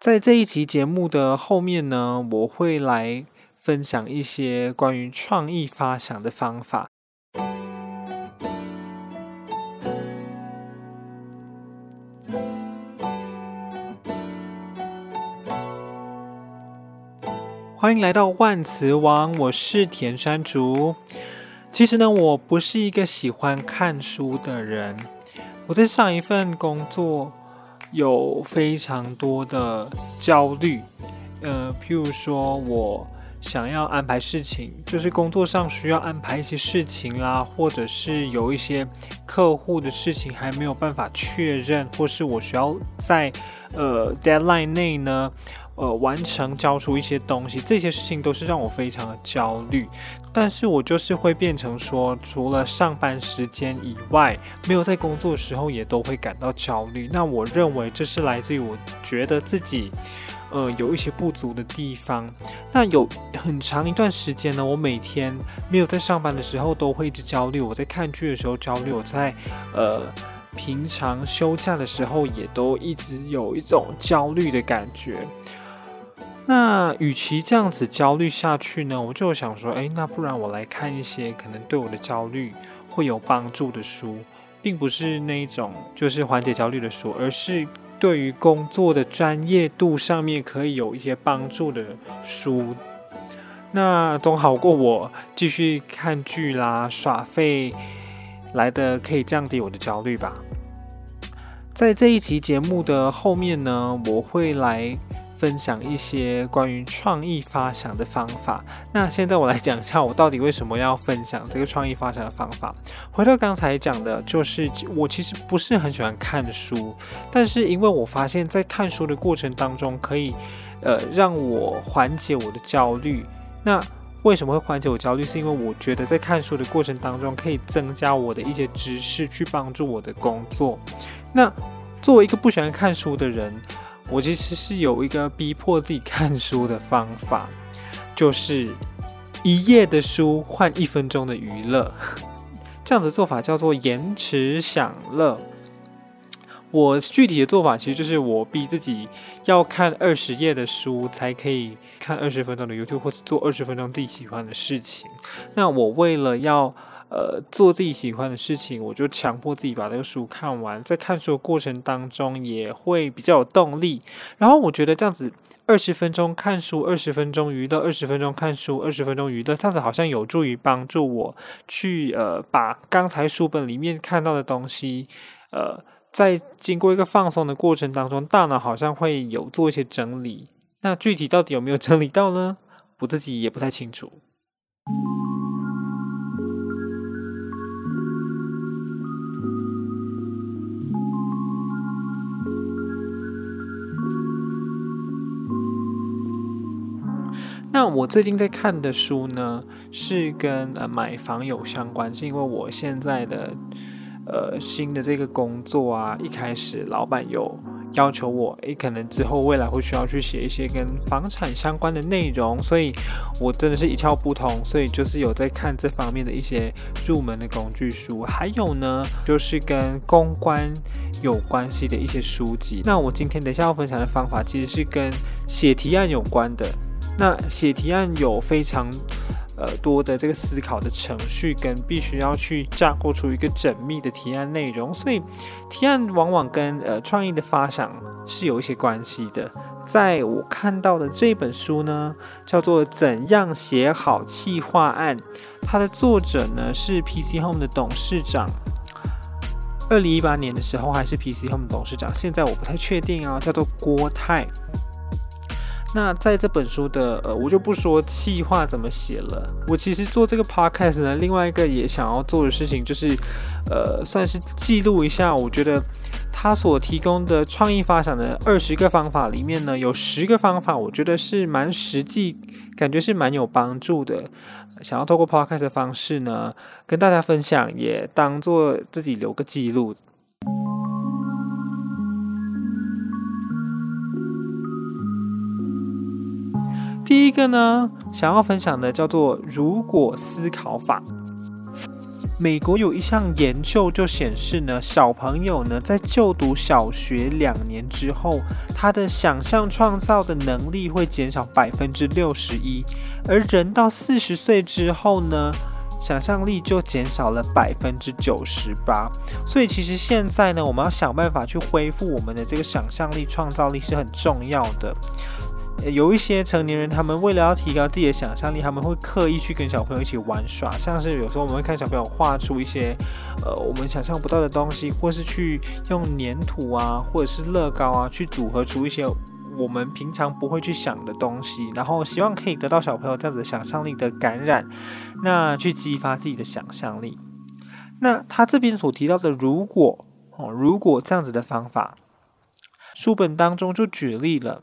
在这一期节目的后面呢，我会来分享一些关于创意发想的方法。欢迎来到万磁王，我是田山竹。其实呢，我不是一个喜欢看书的人。我在上一份工作。有非常多的焦虑，呃，譬如说我想要安排事情，就是工作上需要安排一些事情啦，或者是有一些客户的事情还没有办法确认，或是我需要在呃 deadline 内呢。呃，完成交出一些东西，这些事情都是让我非常的焦虑。但是我就是会变成说，除了上班时间以外，没有在工作的时候也都会感到焦虑。那我认为这是来自于我觉得自己，呃，有一些不足的地方。那有很长一段时间呢，我每天没有在上班的时候都会一直焦虑。我在看剧的时候焦虑，我在呃平常休假的时候也都一直有一种焦虑的感觉。那与其这样子焦虑下去呢，我就想说，诶，那不然我来看一些可能对我的焦虑会有帮助的书，并不是那一种就是缓解焦虑的书，而是对于工作的专业度上面可以有一些帮助的书。那总好过我继续看剧啦、耍废来的可以降低我的焦虑吧。在这一期节目的后面呢，我会来。分享一些关于创意发想的方法。那现在我来讲一下，我到底为什么要分享这个创意发想的方法。回到刚才讲的，就是我其实不是很喜欢看书，但是因为我发现，在看书的过程当中，可以呃让我缓解我的焦虑。那为什么会缓解我焦虑？是因为我觉得在看书的过程当中，可以增加我的一些知识，去帮助我的工作。那作为一个不喜欢看书的人，我其实是有一个逼迫自己看书的方法，就是一页的书换一分钟的娱乐，这样子做法叫做延迟享乐。我具体的做法其实就是我逼自己要看二十页的书，才可以看二十分钟的 YouTube，或者做二十分钟自己喜欢的事情。那我为了要呃，做自己喜欢的事情，我就强迫自己把这个书看完。在看书的过程当中，也会比较有动力。然后我觉得这样子，二十分钟看书，二十分钟娱乐，二十分钟看书，二十分钟娱乐，这样子好像有助于帮助我去呃，把刚才书本里面看到的东西，呃，在经过一个放松的过程当中，大脑好像会有做一些整理。那具体到底有没有整理到呢？我自己也不太清楚。那我最近在看的书呢，是跟呃买房有相关，是因为我现在的呃新的这个工作啊，一开始老板有要求我，诶，可能之后未来会需要去写一些跟房产相关的内容，所以我真的是一窍不通，所以就是有在看这方面的一些入门的工具书，还有呢，就是跟公关有关系的一些书籍。那我今天等一下要分享的方法，其实是跟写提案有关的。那写提案有非常呃多的这个思考的程序，跟必须要去架构出一个缜密的提案内容，所以提案往往跟呃创意的发想是有一些关系的。在我看到的这本书呢，叫做《怎样写好企划案》，它的作者呢是 PC Home 的董事长，二零一八年的时候还是 PC Home 董事长，现在我不太确定啊，叫做郭泰。那在这本书的呃，我就不说气话怎么写了。我其实做这个 podcast 呢，另外一个也想要做的事情就是，呃，算是记录一下。我觉得他所提供的创意发想的二十个方法里面呢，有十个方法，我觉得是蛮实际，感觉是蛮有帮助的。想要透过 podcast 的方式呢，跟大家分享，也当做自己留个记录。第一个呢，想要分享的叫做“如果思考法”。美国有一项研究就显示呢，小朋友呢在就读小学两年之后，他的想象创造的能力会减少百分之六十一，而人到四十岁之后呢，想象力就减少了百分之九十八。所以其实现在呢，我们要想办法去恢复我们的这个想象力、创造力是很重要的。有一些成年人，他们为了要提高自己的想象力，他们会刻意去跟小朋友一起玩耍，像是有时候我们会看小朋友画出一些呃我们想象不到的东西，或是去用粘土啊，或者是乐高啊，去组合出一些我们平常不会去想的东西，然后希望可以得到小朋友这样子的想象力的感染，那去激发自己的想象力。那他这边所提到的，如果哦，如果这样子的方法，书本当中就举例了。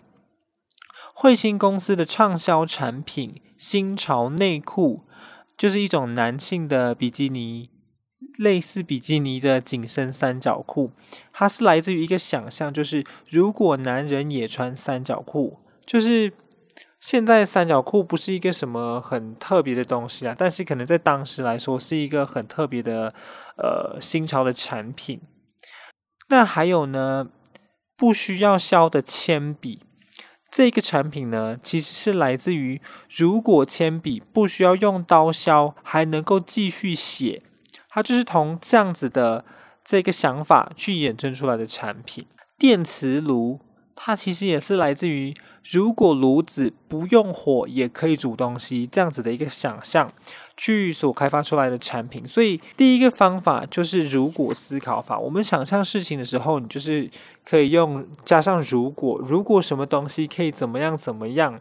慧星公司的畅销产品“新潮内裤”就是一种男性的比基尼，类似比基尼的紧身三角裤。它是来自于一个想象，就是如果男人也穿三角裤，就是现在三角裤不是一个什么很特别的东西啊，但是可能在当时来说是一个很特别的呃新潮的产品。那还有呢，不需要削的铅笔。这个产品呢，其实是来自于如果铅笔不需要用刀削，还能够继续写，它就是从这样子的这个想法去衍生出来的产品。电磁炉，它其实也是来自于如果炉子不用火也可以煮东西这样子的一个想象。去所开发出来的产品，所以第一个方法就是如果思考法。我们想象事情的时候，你就是可以用加上如果，如果什么东西可以怎么样怎么样，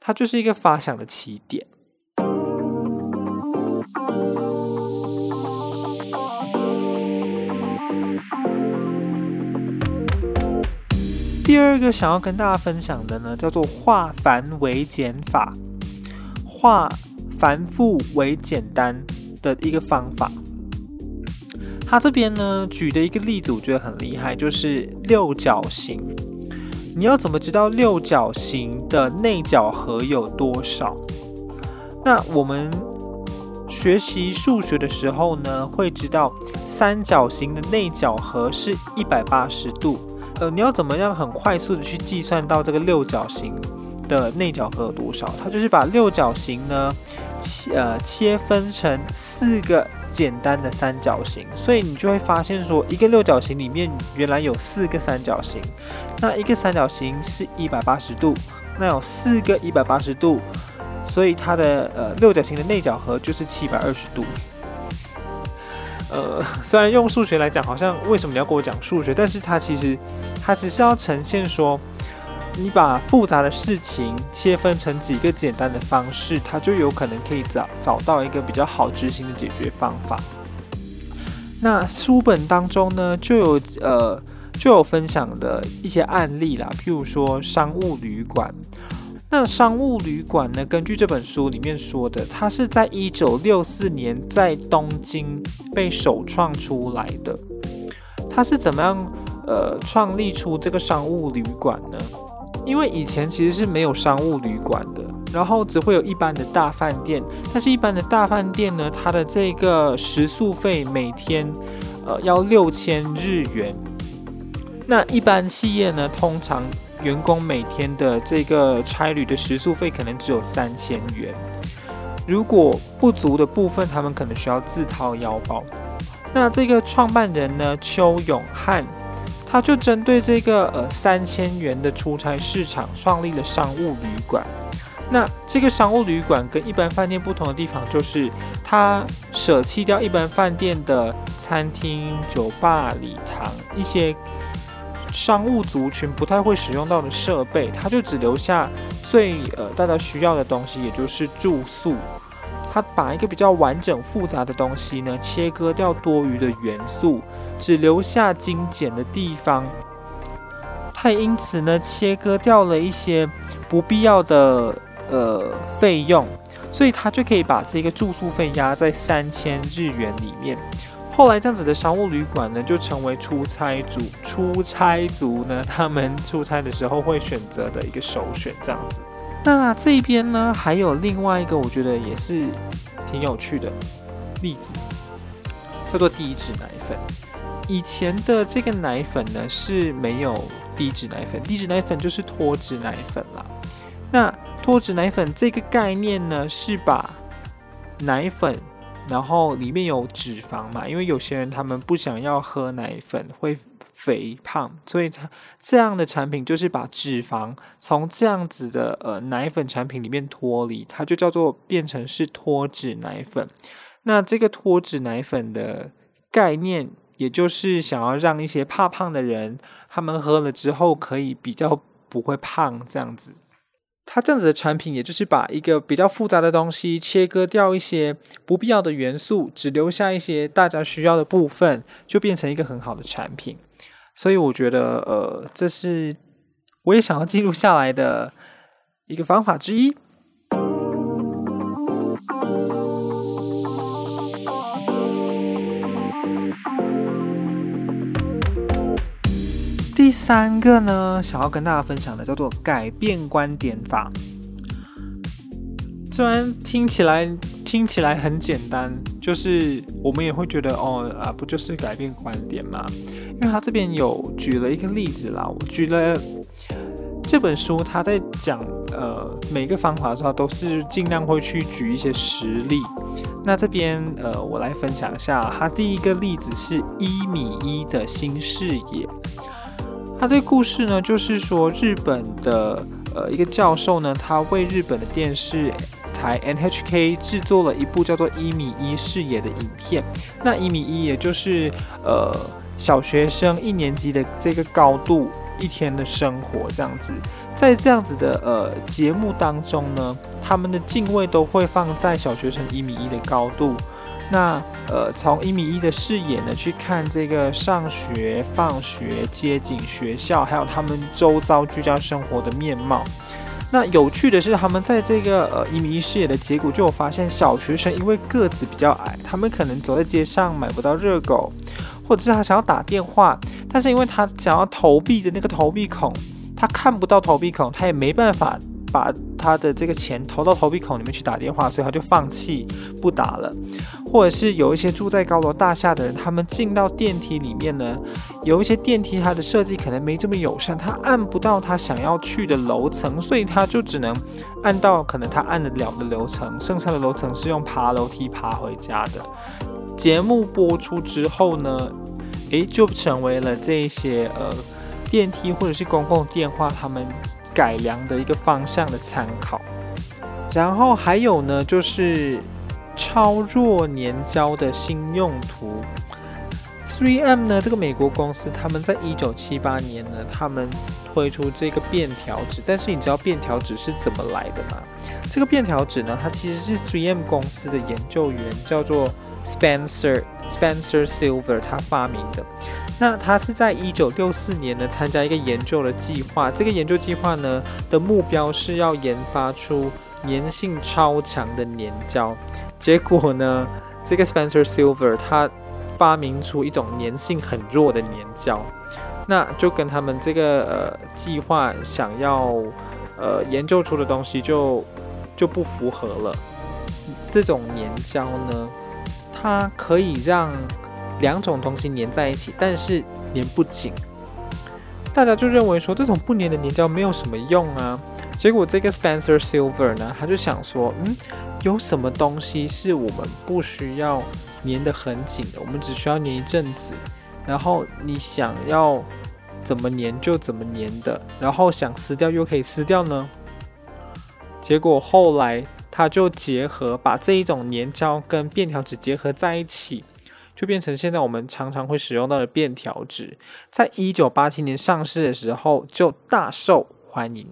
它就是一个发想的起点。第二个想要跟大家分享的呢，叫做化繁为简法，化。繁复为简单的一个方法。他这边呢举的一个例子，我觉得很厉害，就是六角形。你要怎么知道六角形的内角和有多少？那我们学习数学的时候呢，会知道三角形的内角和是一百八十度。呃，你要怎么样很快速的去计算到这个六角形的内角和多少？它就是把六角形呢。切呃切分成四个简单的三角形，所以你就会发现说，一个六角形里面原来有四个三角形。那一个三角形是一百八十度，那有四个一百八十度，所以它的呃六角形的内角和就是七百二十度。呃，虽然用数学来讲，好像为什么你要跟我讲数学？但是它其实它只是要呈现说。你把复杂的事情切分成几个简单的方式，它就有可能可以找找到一个比较好执行的解决方法。那书本当中呢，就有呃就有分享的一些案例啦，譬如说商务旅馆。那商务旅馆呢，根据这本书里面说的，它是在一九六四年在东京被首创出来的。它是怎么样呃创立出这个商务旅馆呢？因为以前其实是没有商务旅馆的，然后只会有一般的大饭店。但是，一般的大饭店呢，它的这个食宿费每天，呃，要六千日元。那一般企业呢，通常员工每天的这个差旅的食宿费可能只有三千元。如果不足的部分，他们可能需要自掏腰包。那这个创办人呢，邱永汉。他就针对这个呃三千元的出差市场创立了商务旅馆。那这个商务旅馆跟一般饭店不同的地方，就是它舍弃掉一般饭店的餐厅、酒吧、礼堂一些商务族群不太会使用到的设备，他就只留下最呃大家需要的东西，也就是住宿。他把一个比较完整复杂的东西呢，切割掉多余的元素，只留下精简的地方。他也因此呢，切割掉了一些不必要的呃费用，所以他就可以把这个住宿费压在三千日元里面。后来这样子的商务旅馆呢，就成为出差族出差族呢，他们出差的时候会选择的一个首选，这样子。那这边呢，还有另外一个我觉得也是挺有趣的例子，叫做低脂奶粉。以前的这个奶粉呢是没有低脂奶粉，低脂奶粉就是脱脂奶粉啦。那脱脂奶粉这个概念呢，是把奶粉，然后里面有脂肪嘛，因为有些人他们不想要喝奶粉会肥胖，所以它这样的产品就是把脂肪从这样子的呃奶粉产品里面脱离，它就叫做变成是脱脂奶粉。那这个脱脂奶粉的概念。也就是想要让一些怕胖的人，他们喝了之后可以比较不会胖这样子。它这样子的产品，也就是把一个比较复杂的东西切割掉一些不必要的元素，只留下一些大家需要的部分，就变成一个很好的产品。所以我觉得，呃，这是我也想要记录下来的一个方法之一。第三个呢，想要跟大家分享的叫做改变观点法。虽然听起来听起来很简单，就是我们也会觉得哦啊，不就是改变观点吗？因为他这边有举了一个例子啦，我举了这本书，他在讲呃每个方法的时候都是尽量会去举一些实例。那这边呃，我来分享一下，他第一个例子是一米一的新视野。他这个故事呢，就是说日本的呃一个教授呢，他为日本的电视台 NHK 制作了一部叫做《一米一视野》的影片。那一米一，也就是呃小学生一年级的这个高度，一天的生活这样子。在这样子的呃节目当中呢，他们的镜位都会放在小学生一米一的高度。那呃，从一米一的视野呢，去看这个上学、放学、街景、学校，还有他们周遭居家生活的面貌。那有趣的是，他们在这个呃一米一视野的结果，就有发现小学生因为个子比较矮，他们可能走在街上买不到热狗，或者是他想要打电话，但是因为他想要投币的那个投币孔，他看不到投币孔，他也没办法。把他的这个钱投到投币孔里面去打电话，所以他就放弃不打了。或者是有一些住在高楼大厦的人，他们进到电梯里面呢，有一些电梯它的设计可能没这么友善，他按不到他想要去的楼层，所以他就只能按到可能他按得了的楼层，剩下的楼层是用爬楼梯爬回家的。节目播出之后呢，诶，就成为了这些呃电梯或者是公共电话他们。改良的一个方向的参考，然后还有呢，就是超弱粘胶的新用途。3M 呢，这个美国公司，他们在一九七八年呢，他们推出这个便条纸。但是你知道便条纸是怎么来的吗？这个便条纸呢，它其实是 3M 公司的研究员叫做 Spencer Spencer Silver 他发明的。那他是在一九六四年呢，参加一个研究的计划。这个研究计划呢的目标是要研发出粘性超强的粘胶。结果呢，这个 Spencer Silver 他发明出一种粘性很弱的粘胶，那就跟他们这个呃计划想要呃研究出的东西就就不符合了。这种粘胶呢，它可以让两种东西粘在一起，但是粘不紧，大家就认为说这种不粘的粘胶没有什么用啊。结果这个 Spencer Silver 呢，他就想说，嗯，有什么东西是我们不需要粘得很紧的，我们只需要粘一阵子，然后你想要怎么粘就怎么粘的，然后想撕掉又可以撕掉呢？结果后来他就结合把这一种粘胶跟便条纸结合在一起。就变成现在我们常常会使用到的便条纸，在一九八七年上市的时候就大受欢迎。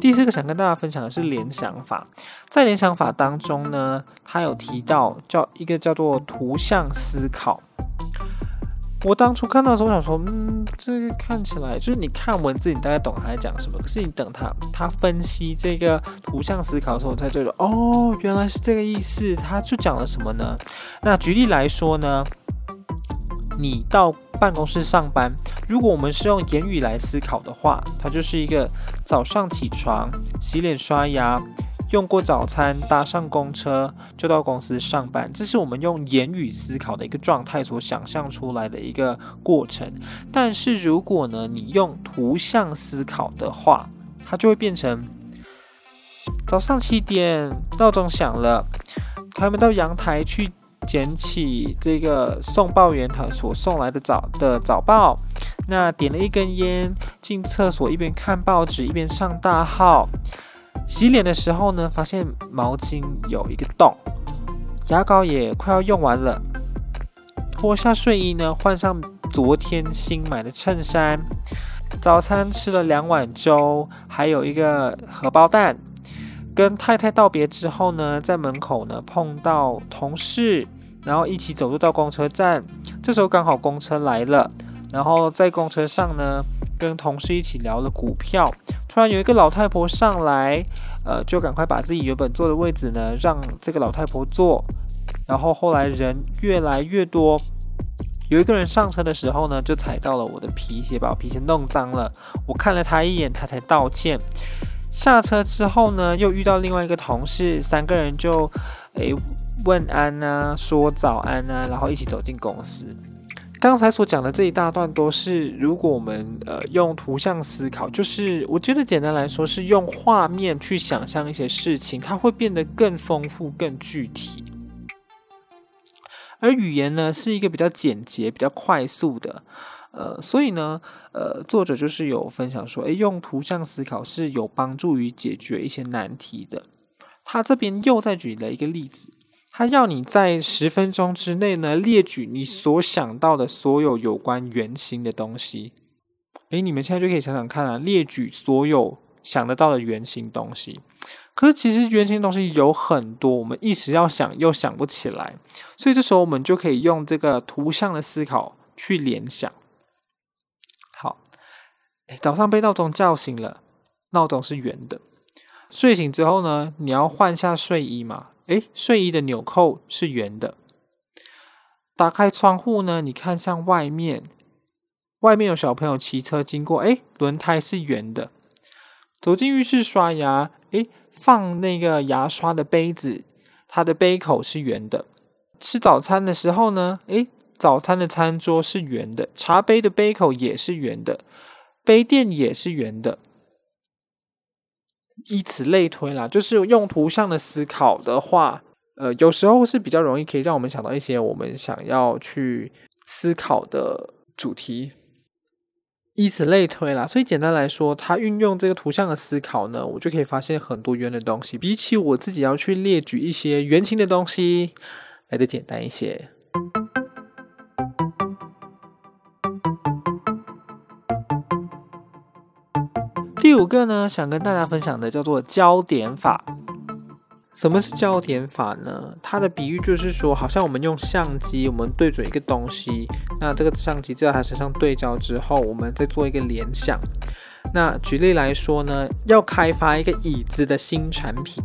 第四个想跟大家分享的是联想法，在联想法当中呢，它有提到叫一个叫做图像思考。我当初看到的时候，我想说，嗯，这个看起来就是你看文字，你大概懂他在讲什么。可是你等他他分析这个图像思考的时候，他就说，哦，原来是这个意思。他就讲了什么呢？那举例来说呢，你到办公室上班。如果我们是用言语来思考的话，它就是一个早上起床、洗脸刷牙。用过早餐，搭上公车就到公司上班，这是我们用言语思考的一个状态所想象出来的一个过程。但是如果呢，你用图像思考的话，它就会变成早上七点，闹钟响了，他们到阳台去捡起这个送报员他所送来的早的早报，那点了一根烟，进厕所一边看报纸一边上大号。洗脸的时候呢，发现毛巾有一个洞，牙膏也快要用完了。脱下睡衣呢，换上昨天新买的衬衫。早餐吃了两碗粥，还有一个荷包蛋。跟太太道别之后呢，在门口呢碰到同事，然后一起走路到公车站。这时候刚好公车来了，然后在公车上呢，跟同事一起聊了股票。突然有一个老太婆上来，呃，就赶快把自己原本坐的位置呢，让这个老太婆坐。然后后来人越来越多，有一个人上车的时候呢，就踩到了我的皮鞋，把我皮鞋弄脏了。我看了他一眼，他才道歉。下车之后呢，又遇到另外一个同事，三个人就诶问安啊，说早安啊，然后一起走进公司。刚才所讲的这一大段都是，如果我们呃用图像思考，就是我觉得简单来说是用画面去想象一些事情，它会变得更丰富、更具体。而语言呢是一个比较简洁、比较快速的，呃，所以呢，呃，作者就是有分享说，诶，用图像思考是有帮助于解决一些难题的。他这边又再举了一个例子。他要你在十分钟之内呢，列举你所想到的所有有关圆形的东西。诶，你们现在就可以想想看啊，列举所有想得到的圆形东西。可是其实圆形东西有很多，我们一时要想又想不起来，所以这时候我们就可以用这个图像的思考去联想。好，诶，早上被闹钟叫醒了，闹钟是圆的。睡醒之后呢，你要换下睡衣嘛。诶，睡衣的纽扣是圆的。打开窗户呢，你看向外面，外面有小朋友骑车经过。诶，轮胎是圆的。走进浴室刷牙，诶，放那个牙刷的杯子，它的杯口是圆的。吃早餐的时候呢，诶，早餐的餐桌是圆的，茶杯的杯口也是圆的，杯垫也是圆的。以此类推啦，就是用图像的思考的话，呃，有时候是比较容易可以让我们想到一些我们想要去思考的主题。以此类推啦，所以简单来说，它运用这个图像的思考呢，我就可以发现很多圆的东西，比起我自己要去列举一些圆形的东西来的简单一些。第五个呢，想跟大家分享的叫做焦点法。什么是焦点法呢？它的比喻就是说，好像我们用相机，我们对准一个东西，那这个相机在它身上对焦之后，我们再做一个联想。那举例来说呢，要开发一个椅子的新产品，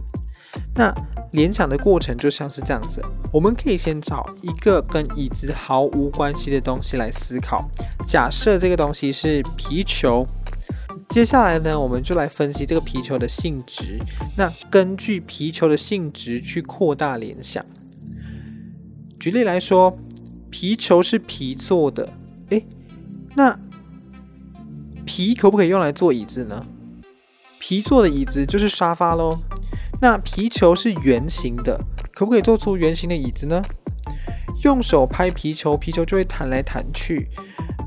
那联想的过程就像是这样子，我们可以先找一个跟椅子毫无关系的东西来思考。假设这个东西是皮球。接下来呢，我们就来分析这个皮球的性质。那根据皮球的性质去扩大联想。举例来说，皮球是皮做的，诶，那皮可不可以用来做椅子呢？皮做的椅子就是沙发喽。那皮球是圆形的，可不可以做出圆形的椅子呢？用手拍皮球，皮球就会弹来弹去。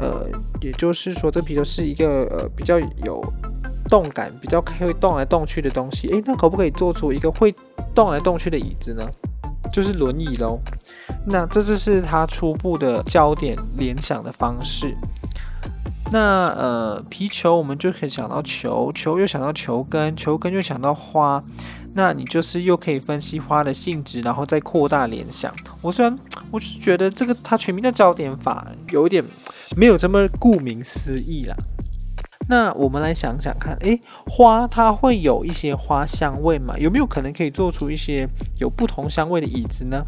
呃，也就是说，这皮球是一个呃比较有动感、比较会动来动去的东西。诶，那可不可以做出一个会动来动去的椅子呢？就是轮椅喽。那这就是它初步的焦点联想的方式。那呃，皮球我们就可以想到球，球又想到球根，球根又想到花。那你就是又可以分析花的性质，然后再扩大联想。我虽然我是觉得这个它全名的焦点法有一点。没有这么顾名思义啦。那我们来想想看，诶，花它会有一些花香味吗？有没有可能可以做出一些有不同香味的椅子呢？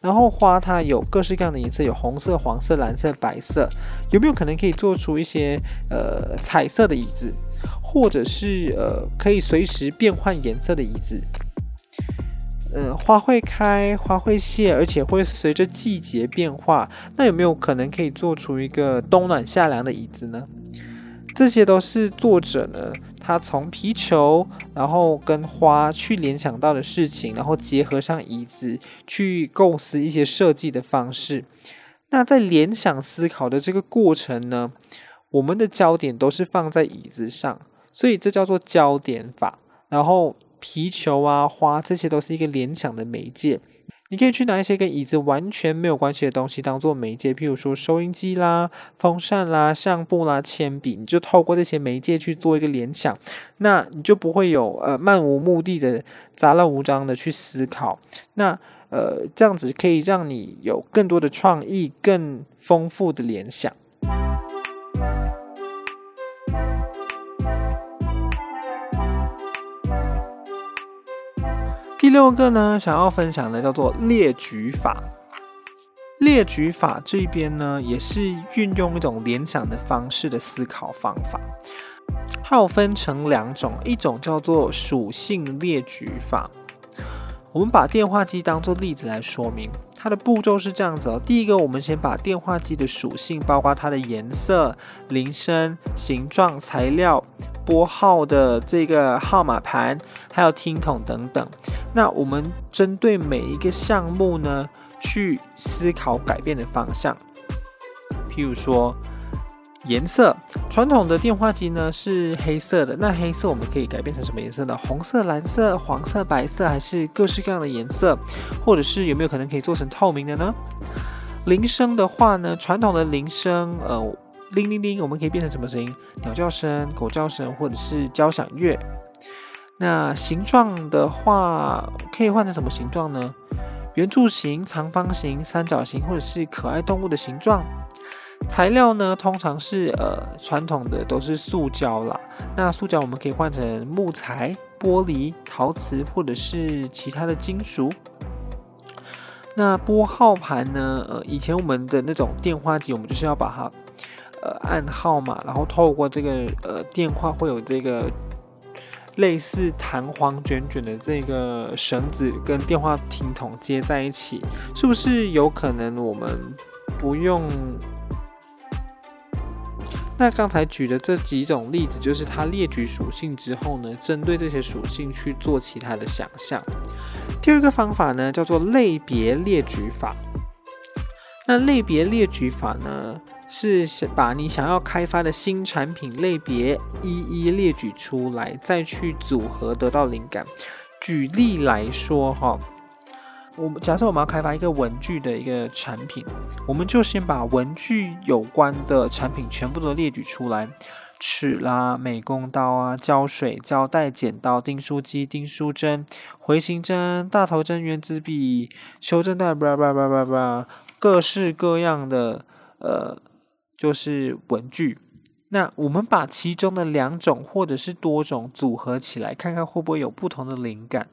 然后花它有各式各样的颜色，有红色、黄色、蓝色、白色，有没有可能可以做出一些呃彩色的椅子，或者是呃可以随时变换颜色的椅子？呃，花会开，花会谢，而且会随着季节变化。那有没有可能可以做出一个冬暖夏凉的椅子呢？这些都是作者呢，他从皮球，然后跟花去联想到的事情，然后结合上椅子去构思一些设计的方式。那在联想思考的这个过程呢，我们的焦点都是放在椅子上，所以这叫做焦点法。然后皮球啊，花这些都是一个联想的媒介。你可以去拿一些跟椅子完全没有关系的东西当做媒介，譬如说收音机啦、风扇啦、相簿啦、铅笔，你就透过这些媒介去做一个联想，那你就不会有呃漫无目的的杂乱无章的去思考，那呃这样子可以让你有更多的创意、更丰富的联想。六个呢，想要分享的叫做列举法。列举法这边呢，也是运用一种联想的方式的思考方法。它有分成两种，一种叫做属性列举法。我们把电话机当做例子来说明，它的步骤是这样子哦。第一个，我们先把电话机的属性，包括它的颜色、铃声、形状、材料。拨号的这个号码盘，还有听筒等等。那我们针对每一个项目呢，去思考改变的方向。譬如说，颜色，传统的电话机呢是黑色的，那黑色我们可以改变成什么颜色呢？红色、蓝色、黄色、白色，还是各式各样的颜色？或者是有没有可能可以做成透明的呢？铃声的话呢，传统的铃声，呃。铃铃铃，我们可以变成什么声音？鸟叫声、狗叫声，或者是交响乐。那形状的话，可以换成什么形状呢？圆柱形、长方形、三角形，或者是可爱动物的形状。材料呢，通常是呃传统的都是塑胶啦。那塑胶我们可以换成木材、玻璃、陶瓷，或者是其他的金属。那拨号盘呢？呃，以前我们的那种电话机，我们就是要把它。呃，按号码，然后透过这个呃电话会有这个类似弹簧卷卷的这个绳子跟电话听筒接在一起，是不是有可能我们不用？那刚才举的这几种例子，就是它列举属性之后呢，针对这些属性去做其他的想象。第二个方法呢，叫做类别列举法。那类别列举法呢？是把你想要开发的新产品类别一一列举出来，再去组合得到灵感。举例来说，哈，我们假设我们要开发一个文具的一个产品，我们就先把文具有关的产品全部都列举出来：尺啦、美工刀啊、胶水、胶带、剪刀、订书机、订书针、回形针、大头针、圆珠笔、修正带，叭叭叭叭叭，各式各样的，呃。就是文具，那我们把其中的两种或者是多种组合起来，看看会不会有不同的灵感。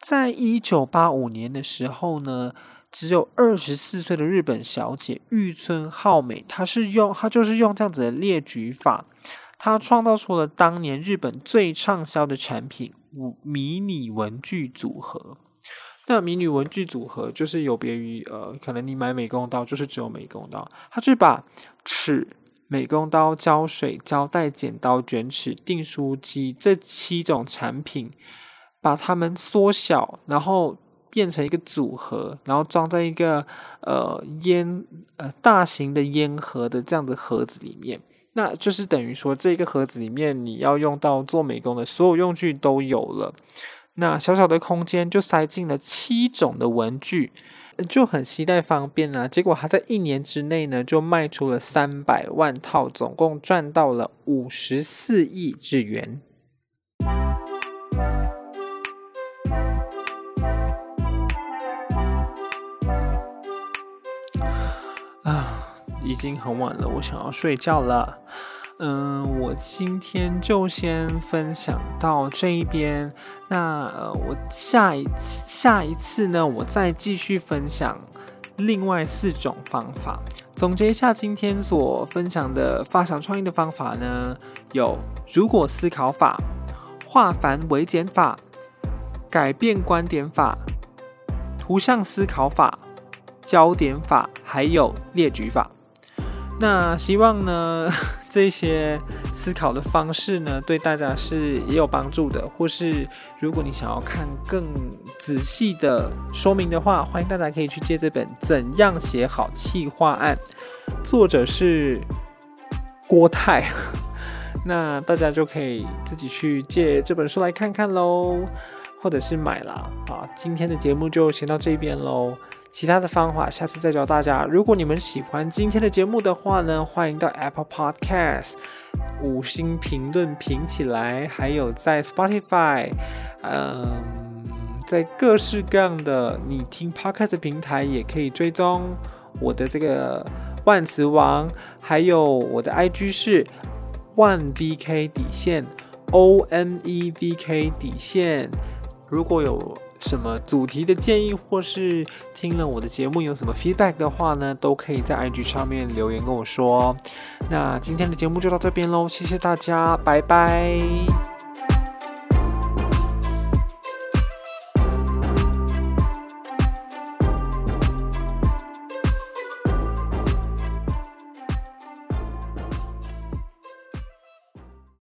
在一九八五年的时候呢，只有二十四岁的日本小姐玉村浩美，她是用她就是用这样子的列举法，她创造出了当年日本最畅销的产品——五迷你文具组合。那迷你文具组合就是有别于呃，可能你买美工刀就是只有美工刀，它是把尺、美工刀、胶水、胶带、剪刀、卷尺、订书机这七种产品，把它们缩小，然后变成一个组合，然后装在一个呃烟呃大型的烟盒的这样的盒子里面，那就是等于说这个盒子里面你要用到做美工的所有用具都有了。那小小的空间就塞进了七种的文具，就很携带方便啊。结果他在一年之内呢，就卖出了三百万套，总共赚到了五十四亿日元。已经很晚了，我想要睡觉了。嗯，我今天就先分享到这一边。那呃，我下一下一次呢，我再继续分享另外四种方法。总结一下今天所分享的发想创意的方法呢，有如果思考法、化繁为简法、改变观点法、图像思考法、焦点法，还有列举法。那希望呢，这些思考的方式呢，对大家是也有帮助的。或是如果你想要看更仔细的说明的话，欢迎大家可以去借这本《怎样写好企划案》，作者是郭泰。那大家就可以自己去借这本书来看看喽，或者是买啦。好，今天的节目就先到这边喽。其他的方法，下次再教大家。如果你们喜欢今天的节目的话呢，欢迎到 Apple Podcast 五星评论评起来，还有在 Spotify，嗯，在各式各样的你听 Podcast 平台也可以追踪我的这个万磁王，还有我的 IG 是 OneVK 底线 O N E V K 底线。如果有什么主题的建议，或是听了我的节目有什么 feedback 的话呢，都可以在 IG 上面留言跟我说。那今天的节目就到这边喽，谢谢大家，拜拜。